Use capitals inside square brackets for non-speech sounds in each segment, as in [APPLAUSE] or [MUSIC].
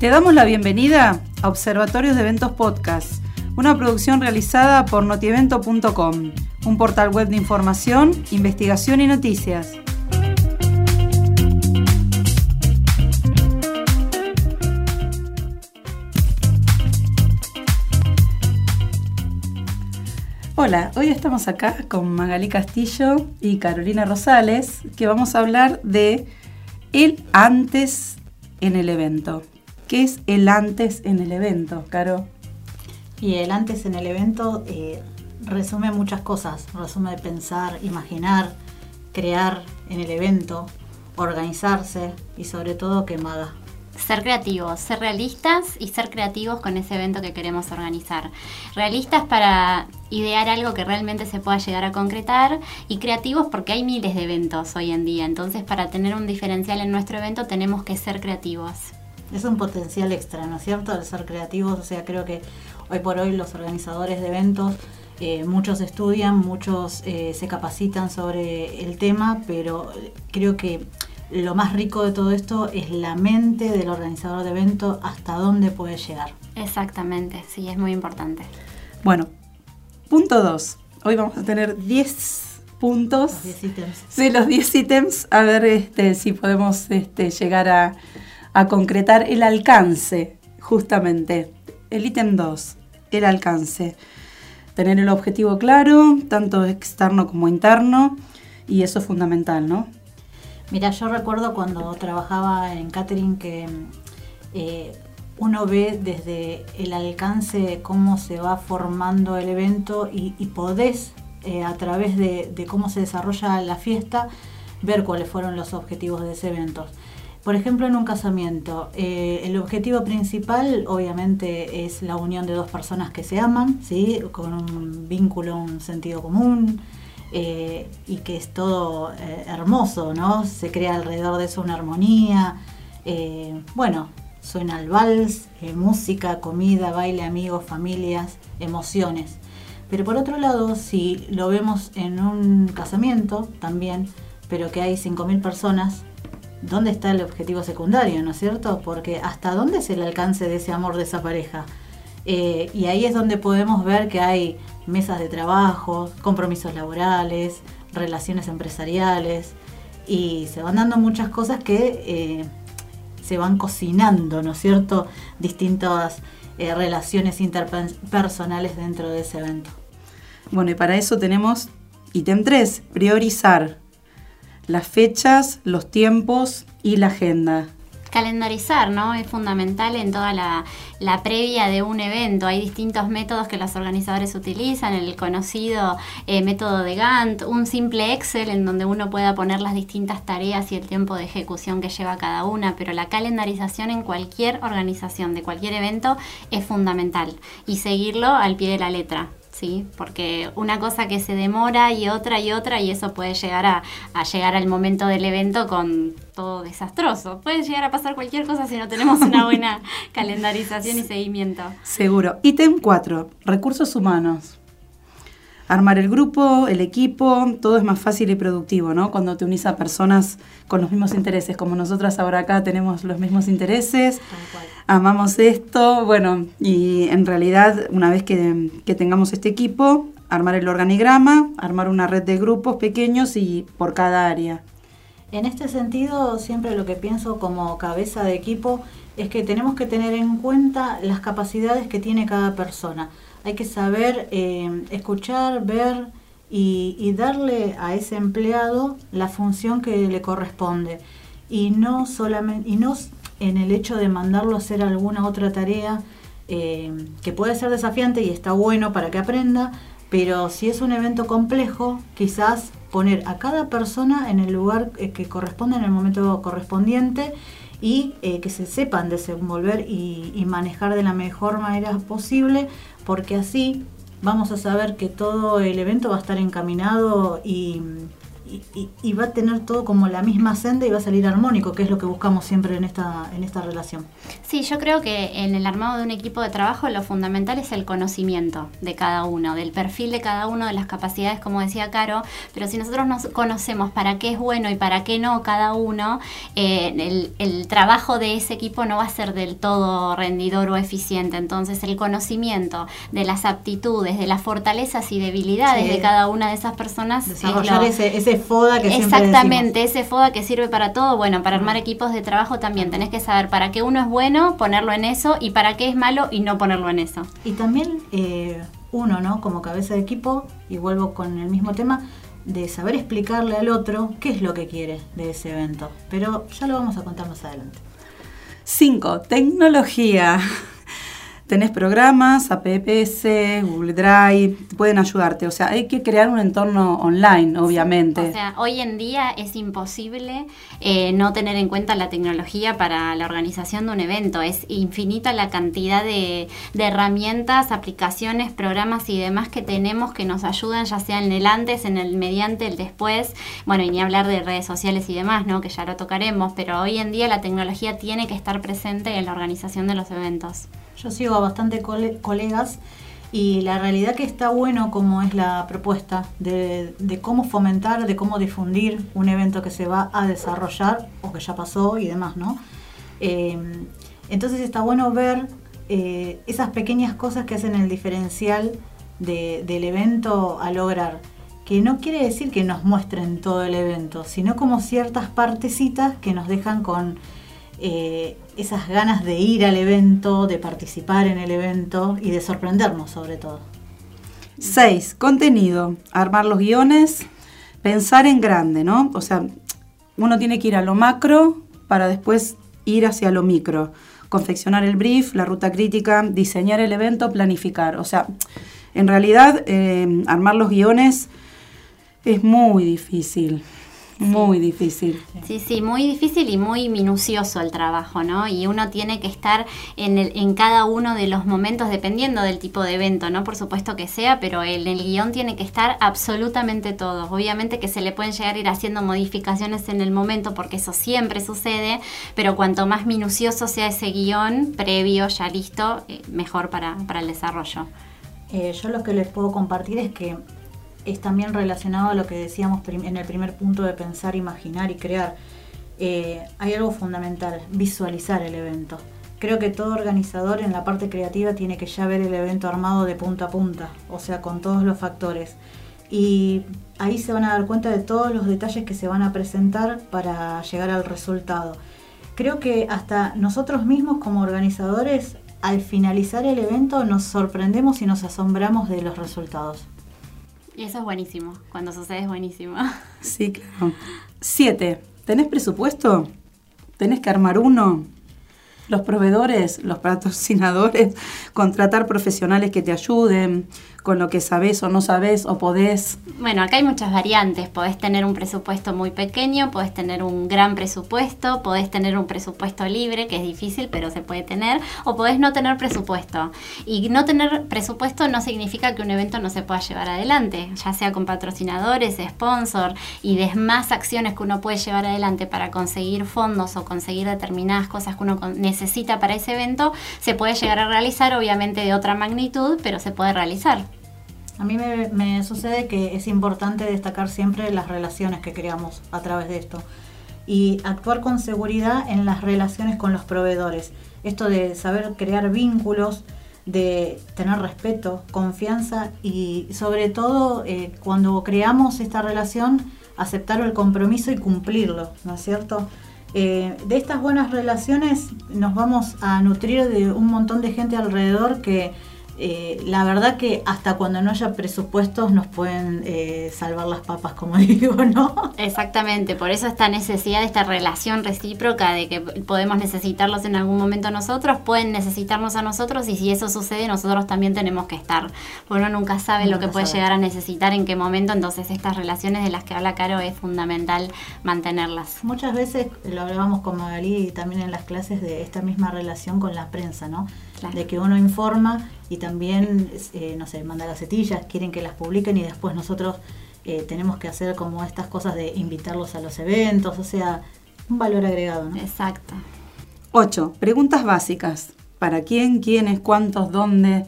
Te damos la bienvenida a Observatorios de Eventos Podcast, una producción realizada por notievento.com, un portal web de información, investigación y noticias. Hola, hoy estamos acá con Magalí Castillo y Carolina Rosales, que vamos a hablar de el antes en el evento. ¿Qué es el antes en el evento, Caro? Y el antes en el evento eh, resume muchas cosas, resume pensar, imaginar, crear en el evento, organizarse y sobre todo quemada. Ser creativos, ser realistas y ser creativos con ese evento que queremos organizar. Realistas para idear algo que realmente se pueda llegar a concretar y creativos porque hay miles de eventos hoy en día. Entonces para tener un diferencial en nuestro evento tenemos que ser creativos es un potencial extra, ¿no es cierto? El ser creativos, o sea, creo que hoy por hoy los organizadores de eventos, eh, muchos estudian, muchos eh, se capacitan sobre el tema, pero creo que lo más rico de todo esto es la mente del organizador de evento, hasta dónde puede llegar. Exactamente, sí, es muy importante. Bueno, punto 2. Hoy vamos a tener 10 puntos. Los 10 ítems. Sí, los 10 ítems. A ver este, si podemos este, llegar a, a concretar el alcance, justamente. El ítem 2, el alcance. Tener el objetivo claro, tanto externo como interno, y eso es fundamental, ¿no? Mira, yo recuerdo cuando trabajaba en catering que eh, uno ve desde el alcance cómo se va formando el evento y, podés, eh, a través de, de, cómo se desarrolla la fiesta, ver cuáles fueron los objetivos de ese evento. Por ejemplo, en un casamiento, eh, el objetivo principal obviamente es la unión de dos personas que se aman, ¿sí? con un vínculo, un sentido común, eh, y que es todo eh, hermoso, ¿no? Se crea alrededor de eso una armonía. bueno, suena el vals, música, comida, baile, amigos, familias, emociones. Pero por otro lado, si lo vemos en un casamiento también, pero que hay 5.000 personas, dónde está el objetivo secundario, ¿no es cierto? Porque hasta dónde es el alcance de ese amor de esa pareja. Eh, y ahí es donde podemos ver que hay mesas de trabajo, compromisos laborales, relaciones empresariales, y se van dando muchas cosas que eh, se van cocinando, ¿no es cierto? Distintas eh, relaciones interpersonales dentro de ese evento. Bueno, y para eso tenemos ítem 3, priorizar las fechas, los tiempos y la agenda. Calendarizar, ¿no? Es fundamental en toda la, previa de un evento. Hay distintos métodos que los organizadores utilizan, el conocido eh, método de Gantt, un simple Excel en donde uno pueda poner las distintas tareas y el tiempo de ejecución que lleva cada una, pero la calendarización en cualquier organización de cualquier evento es fundamental y seguirlo al pie de la letra. ¿Sí? Porque una cosa que se demora y otra y otra y eso puede llegar a, llegar al momento del evento con todo desastroso. Puede llegar a pasar cualquier cosa si no tenemos una buena [LAUGHS] calendarización y seguimiento. Seguro. Ítem 4, recursos humanos armar el grupo, el equipo, todo es más fácil y productivo, ¿no? Cuando te unís a personas con los mismos intereses, como nosotras ahora acá tenemos los mismos intereses, amamos esto, bueno, y en realidad una vez que, que tengamos este equipo, armar el organigrama, armar una red de grupos pequeños y por cada área. En este sentido, siempre lo que pienso como cabeza de equipo es que tenemos que tener en cuenta las capacidades que tiene cada persona hay que saber eh, escuchar, ver y, darle a ese empleado la función que le corresponde. Y no solamente, y no en el hecho de mandarlo a hacer alguna otra tarea eh, que puede ser desafiante y está bueno para que aprenda, pero si es un evento complejo, quizás poner a cada persona en el lugar eh, que corresponde en el momento correspondiente y que se sepan desenvolver y, manejar de la mejor manera posible porque así vamos a saber que todo el evento va a estar encaminado y, y, va a tener todo como la misma senda y va a salir armónico, que es lo que buscamos siempre en esta, en esta relación. Sí, yo creo que en el armado de un equipo de trabajo lo fundamental es el conocimiento de cada uno, del perfil de cada uno, de las capacidades, como decía Caro, pero si nosotros nos conocemos para qué es bueno y para qué no cada uno, eh, el, el trabajo de ese equipo no va a ser del todo rendidor o eficiente. Entonces el conocimiento de las aptitudes, de las fortalezas y debilidades de cada una de esas personas. Desarrollar ese, ese FODA que Exactamente, ese FODA que sirve para todo. Bueno, para armar equipos de trabajo también tenés que saber para qué uno es bueno, ponerlo en eso, y para qué es malo y no ponerlo en eso. Y también eh, uno, ¿no? Como cabeza de equipo, y vuelvo con el mismo tema, de saber explicarle al otro qué es lo que quiere de ese evento. Pero ya lo vamos a contar más adelante. 5. Tecnología. Tenés programas, APPS, Google Drive, pueden ayudarte. O sea, hay que crear un entorno online, obviamente. O sea, hoy en día es imposible eh, no tener en cuenta la tecnología para la organización de un evento. Es infinita la cantidad de, herramientas, aplicaciones, programas y demás que tenemos que nos ayudan, ya sea en el antes, en el mediante, el después. Bueno, y ni hablar de redes sociales y demás, ¿no? Que ya lo tocaremos. Pero hoy en día la tecnología tiene que estar presente en la organización de los eventos. Yo sigo a bastante colegas y la realidad que está bueno como es la propuesta de, cómo fomentar, de cómo difundir un evento que se va a desarrollar o que ya pasó y demás, ¿no? Eh, entonces está bueno ver eh, esas pequeñas cosas que hacen el diferencial del evento a lograr. Que no quiere decir que nos muestren todo el evento, sino como ciertas partecitas que nos dejan con eh, esas ganas de ir al evento, de participar en el evento y de sorprendernos sobre todo. 6. Contenido. Armar los guiones, pensar en grande, ¿no? O sea, uno tiene que ir a lo macro para después ir hacia lo micro. Confeccionar el brief, la ruta crítica, diseñar el evento, planificar. O sea, en realidad, eh, armar los guiones es muy difícil. Muy difícil. Sí, sí, muy difícil y muy minucioso el trabajo, ¿no? Y uno tiene que estar en, el, en cada uno de los momentos, dependiendo del tipo de evento, ¿no? Por supuesto que sea, pero en el guion tiene que estar absolutamente todo. Obviamente que se le pueden llegar a ir haciendo modificaciones en el momento, porque eso siempre sucede, pero cuanto más minucioso sea ese guion previo, ya listo, eh, mejor para, para el desarrollo. Eh, yo lo que les puedo compartir es que es también relacionado a lo que decíamos en el primer punto de pensar, imaginar y crear. Eh, hay algo fundamental, visualizar el evento. Creo que todo organizador en la parte creativa tiene que ya ver el evento armado de punta a punta, o sea, con todos los factores. Y ahí se van a dar cuenta de todos los detalles que se van a presentar para llegar al resultado. Creo que hasta nosotros mismos como organizadores, al finalizar el evento, nos sorprendemos y nos asombramos de los resultados. Y eso es buenísimo. Cuando sucede es buenísimo. [LAUGHS] Sí, claro. Siete. ¿Tenés presupuesto? ¿Tenés que armar uno? Los proveedores, los patrocinadores, [LAUGHS] contratar profesionales que te ayuden, con lo que sabes o no sabes o podés? Bueno, acá hay muchas variantes. Podés tener un presupuesto muy pequeño, podés tener un gran presupuesto, podés tener un presupuesto libre, que es difícil, pero se puede tener, o podés no tener presupuesto. Y no tener presupuesto no significa que un evento no se pueda llevar adelante, ya sea con patrocinadores, sponsor y demás acciones que uno puede llevar adelante para conseguir fondos o conseguir determinadas cosas que uno necesita para ese evento, se puede llegar a realizar, obviamente de otra magnitud, pero se puede realizar. A mí me, sucede que es importante destacar siempre las relaciones que creamos a través de esto y actuar con seguridad en las relaciones con los proveedores. Esto de saber crear vínculos, de tener respeto, confianza y sobre todo eh, cuando creamos esta relación, aceptar el compromiso y cumplirlo, ¿no es cierto? Eh, de estas buenas relaciones nos vamos a nutrir de un montón de gente alrededor que eh, la verdad que hasta cuando no haya presupuestos nos pueden eh, salvar las papas, como [LAUGHS] digo, ¿no? Exactamente, por eso esta necesidad esta relación recíproca de que podemos necesitarlos en algún momento nosotros, pueden necesitarnos a nosotros y si eso sucede nosotros también tenemos que estar, uno nunca sabe lo que puede llegar a necesitar en qué momento, entonces estas relaciones de las que habla Caro es fundamental mantenerlas. Muchas veces lo hablábamos con Magalí y también en las clases de esta misma relación con la prensa, ¿no? De que uno informa y también, eh, no sé, manda gacetillas, quieren que las publiquen y después nosotros eh, tenemos que hacer como estas cosas de invitarlos a los eventos, o sea, un valor agregado. ¿no? Exacto. 8. Preguntas básicas. ¿Para quién, quiénes, cuántos, dónde?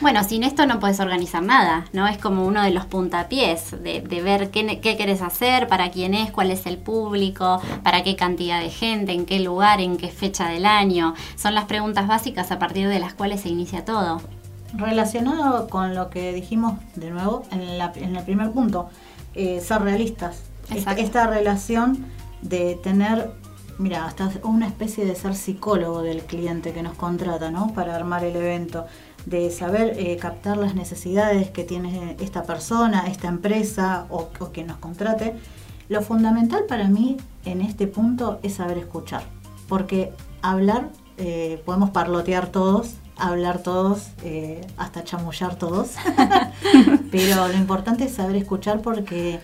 Bueno, sin esto no puedes organizar nada, ¿no? Es como uno de los puntapiés de, de ver qué, qué querés hacer, para quién es, cuál es el público, para qué cantidad de gente, en qué lugar, en qué fecha del año. Son las preguntas básicas a partir de las cuales se inicia todo. Relacionado con lo que dijimos de nuevo en, la- en el primer punto, eh, ser realistas. Esta, relación de tener, mira, hasta una especie de ser psicólogo del cliente que nos contrata, ¿no? Para armar el evento, de saber eh, captar las necesidades que tiene esta persona, esta empresa o, o quien nos contrate. Lo fundamental para mí en este punto es saber escuchar, porque hablar, eh, podemos parlotear todos, hablar todos, eh, hasta chamullar todos, [LAUGHS] pero lo importante es saber escuchar porque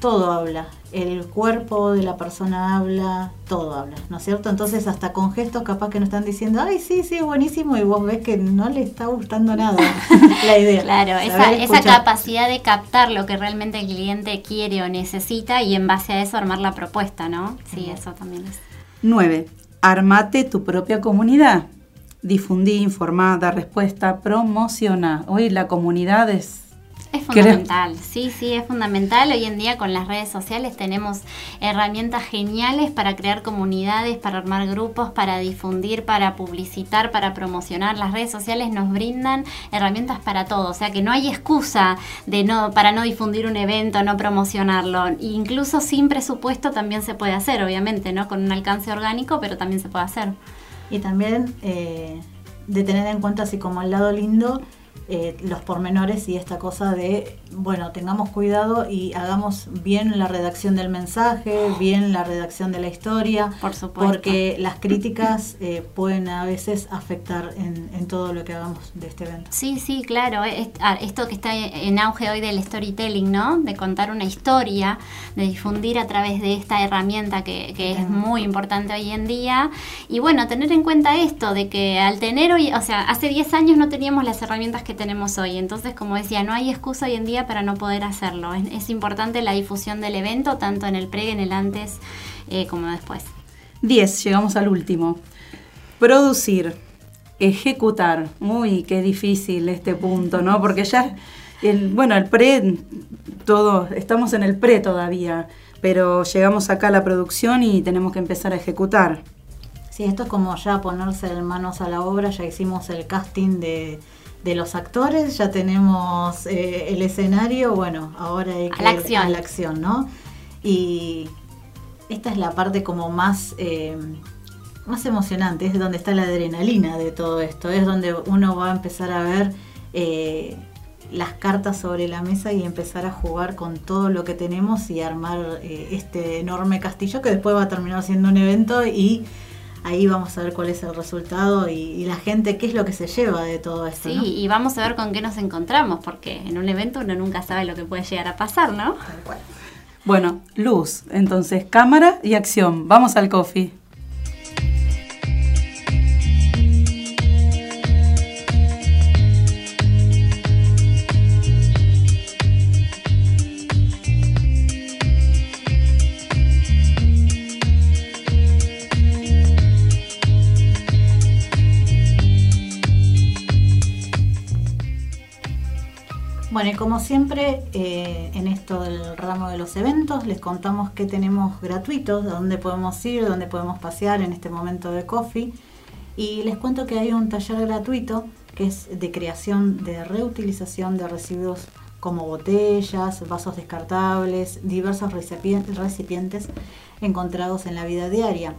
todo habla, el cuerpo de la persona habla, todo habla, ¿no es cierto? Entonces hasta con gestos capaz que nos están diciendo, ay, sí, sí, buenísimo, y vos ves que no le está gustando nada [LAUGHS] la idea. Claro, esa, capacidad de captar lo que realmente el cliente quiere o necesita y en base a eso armar la propuesta, ¿no? Sí, eso también es. 9. Armate tu propia comunidad. Difundí, informá, da respuesta, promociona. Hoy la comunidad es... Es fundamental, sí, sí, es fundamental. Hoy en día con las redes sociales tenemos herramientas geniales para crear comunidades, para armar grupos, para difundir, para publicitar, para promocionar. Las redes sociales nos brindan herramientas para todo, o sea que no hay excusa de no para no difundir un evento, no promocionarlo. Incluso sin presupuesto también se puede hacer, obviamente, ¿no? Con un alcance orgánico, pero también se puede hacer. Y también eh, de tener en cuenta así como el lado lindo, eh, los pormenores y esta cosa de, bueno, tengamos cuidado y hagamos bien la redacción del mensaje, bien la redacción de la historia, Por supuesto. porque las críticas eh, pueden a veces afectar en, en todo lo que hagamos de este evento. Sí, sí, claro. es- ah, Esto que está en auge hoy del storytelling, ¿no? De contar una historia, de difundir a través de esta herramienta que, que es muy importante hoy en día. Y bueno, tener en cuenta esto, de que al tener hoy, o sea, hace 10 años no teníamos las herramientas que tenemos hoy. Entonces, como decía, no hay excusa hoy en día para no poder hacerlo. Es, es importante la difusión del evento, tanto en el pre, en el antes, eh, como después. 10. Llegamos al último. Producir, ejecutar. Uy, qué difícil este punto, ¿no? Porque ya, el, bueno, el pre, todo, estamos en el pre todavía, pero llegamos acá a la producción y tenemos que empezar a ejecutar. Sí, esto es como ya ponerse en manos a la obra, ya hicimos el casting de, de los actores, ya tenemos eh, el escenario, bueno, ahora hay A que la ir acción. a la acción, ¿no? Y esta es la parte como más, eh, más emocionante, es donde está la adrenalina de todo esto, es donde uno va a empezar a ver eh, las cartas sobre la mesa y empezar a jugar con todo lo que tenemos y armar eh, este enorme castillo que después va a terminar siendo un evento y ahí vamos a ver cuál es el resultado y, y la gente qué es lo que se lleva de todo esto. Sí, ¿no? y vamos a ver con qué nos encontramos, porque en un evento uno nunca sabe lo que puede llegar a pasar, ¿no? Tal cual. Bueno, luz, entonces cámara y acción. Vamos al coffee. Bueno, y como siempre, eh, en esto del ramo de los eventos, les contamos que tenemos gratuitos, de dónde podemos ir, dónde podemos pasear en este momento de coffee. Y les cuento que hay un taller gratuito que es de creación de reutilización de residuos como botellas, vasos descartables, diversos recipien- recipientes encontrados en la vida diaria.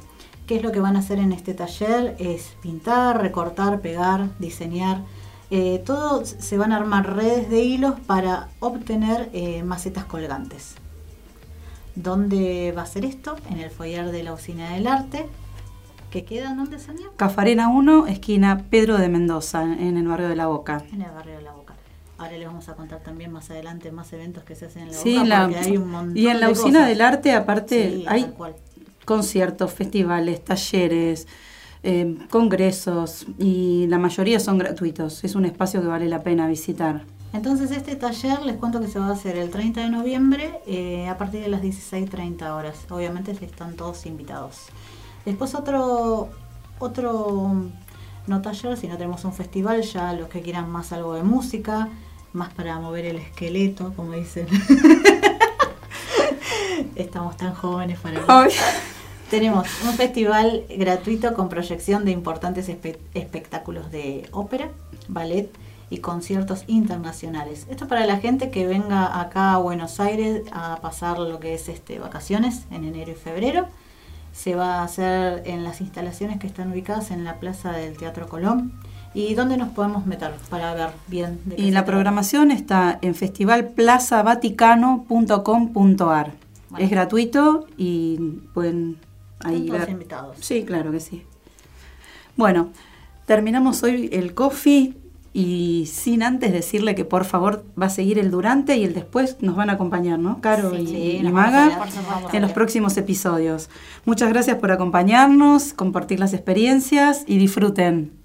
¿Qué es lo que van a hacer en este taller? Es pintar, recortar, pegar, diseñar. Eh, todo se van a armar redes de hilos para obtener eh, macetas colgantes. ¿Dónde va a ser esto? En el foyer de la Usina del Arte, que queda ¿dónde, Sonia? Cafarena 1, esquina Pedro de Mendoza, en el barrio de La Boca. En el barrio de La Boca. Ahora les vamos a contar también más adelante más eventos que se hacen en La Sí, Boca, la- porque hay un montón y en la de usina cosas. del arte, aparte, Sí, hay conciertos, festivales, talleres, eh, congresos y la mayoría son gratuitos. Es un espacio que vale la pena visitar. Entonces este taller les cuento que se va a hacer el 30 de noviembre eh, a partir de las 16.30 horas. Obviamente están todos invitados. Después otro, otro no taller, sino tenemos un festival, ya los que quieran más algo de música, más para mover el esqueleto, como dicen. [LAUGHS] Estamos tan jóvenes para... [LAUGHS] Tenemos un festival gratuito con proyección de importantes espectáculos de ópera, ballet, y conciertos internacionales. Esto para la gente que venga acá a Buenos Aires a pasar lo que es este vacaciones en enero y febrero. Se va a hacer en las instalaciones que están ubicadas en la Plaza del Teatro Colón. ¿Y dónde nos podemos meter para ver bien? De y la programación está en festivalplazavaticano.com.ar. Es gratuito y pueden ahí ver. invitados. Sí, claro que sí. Bueno, terminamos hoy el coffee y sin antes decirle que por favor va a seguir el durante y el después nos van a acompañar, ¿no? Caro y, Maga en los próximos episodios. Muchas gracias por acompañarnos, compartir las experiencias y disfruten.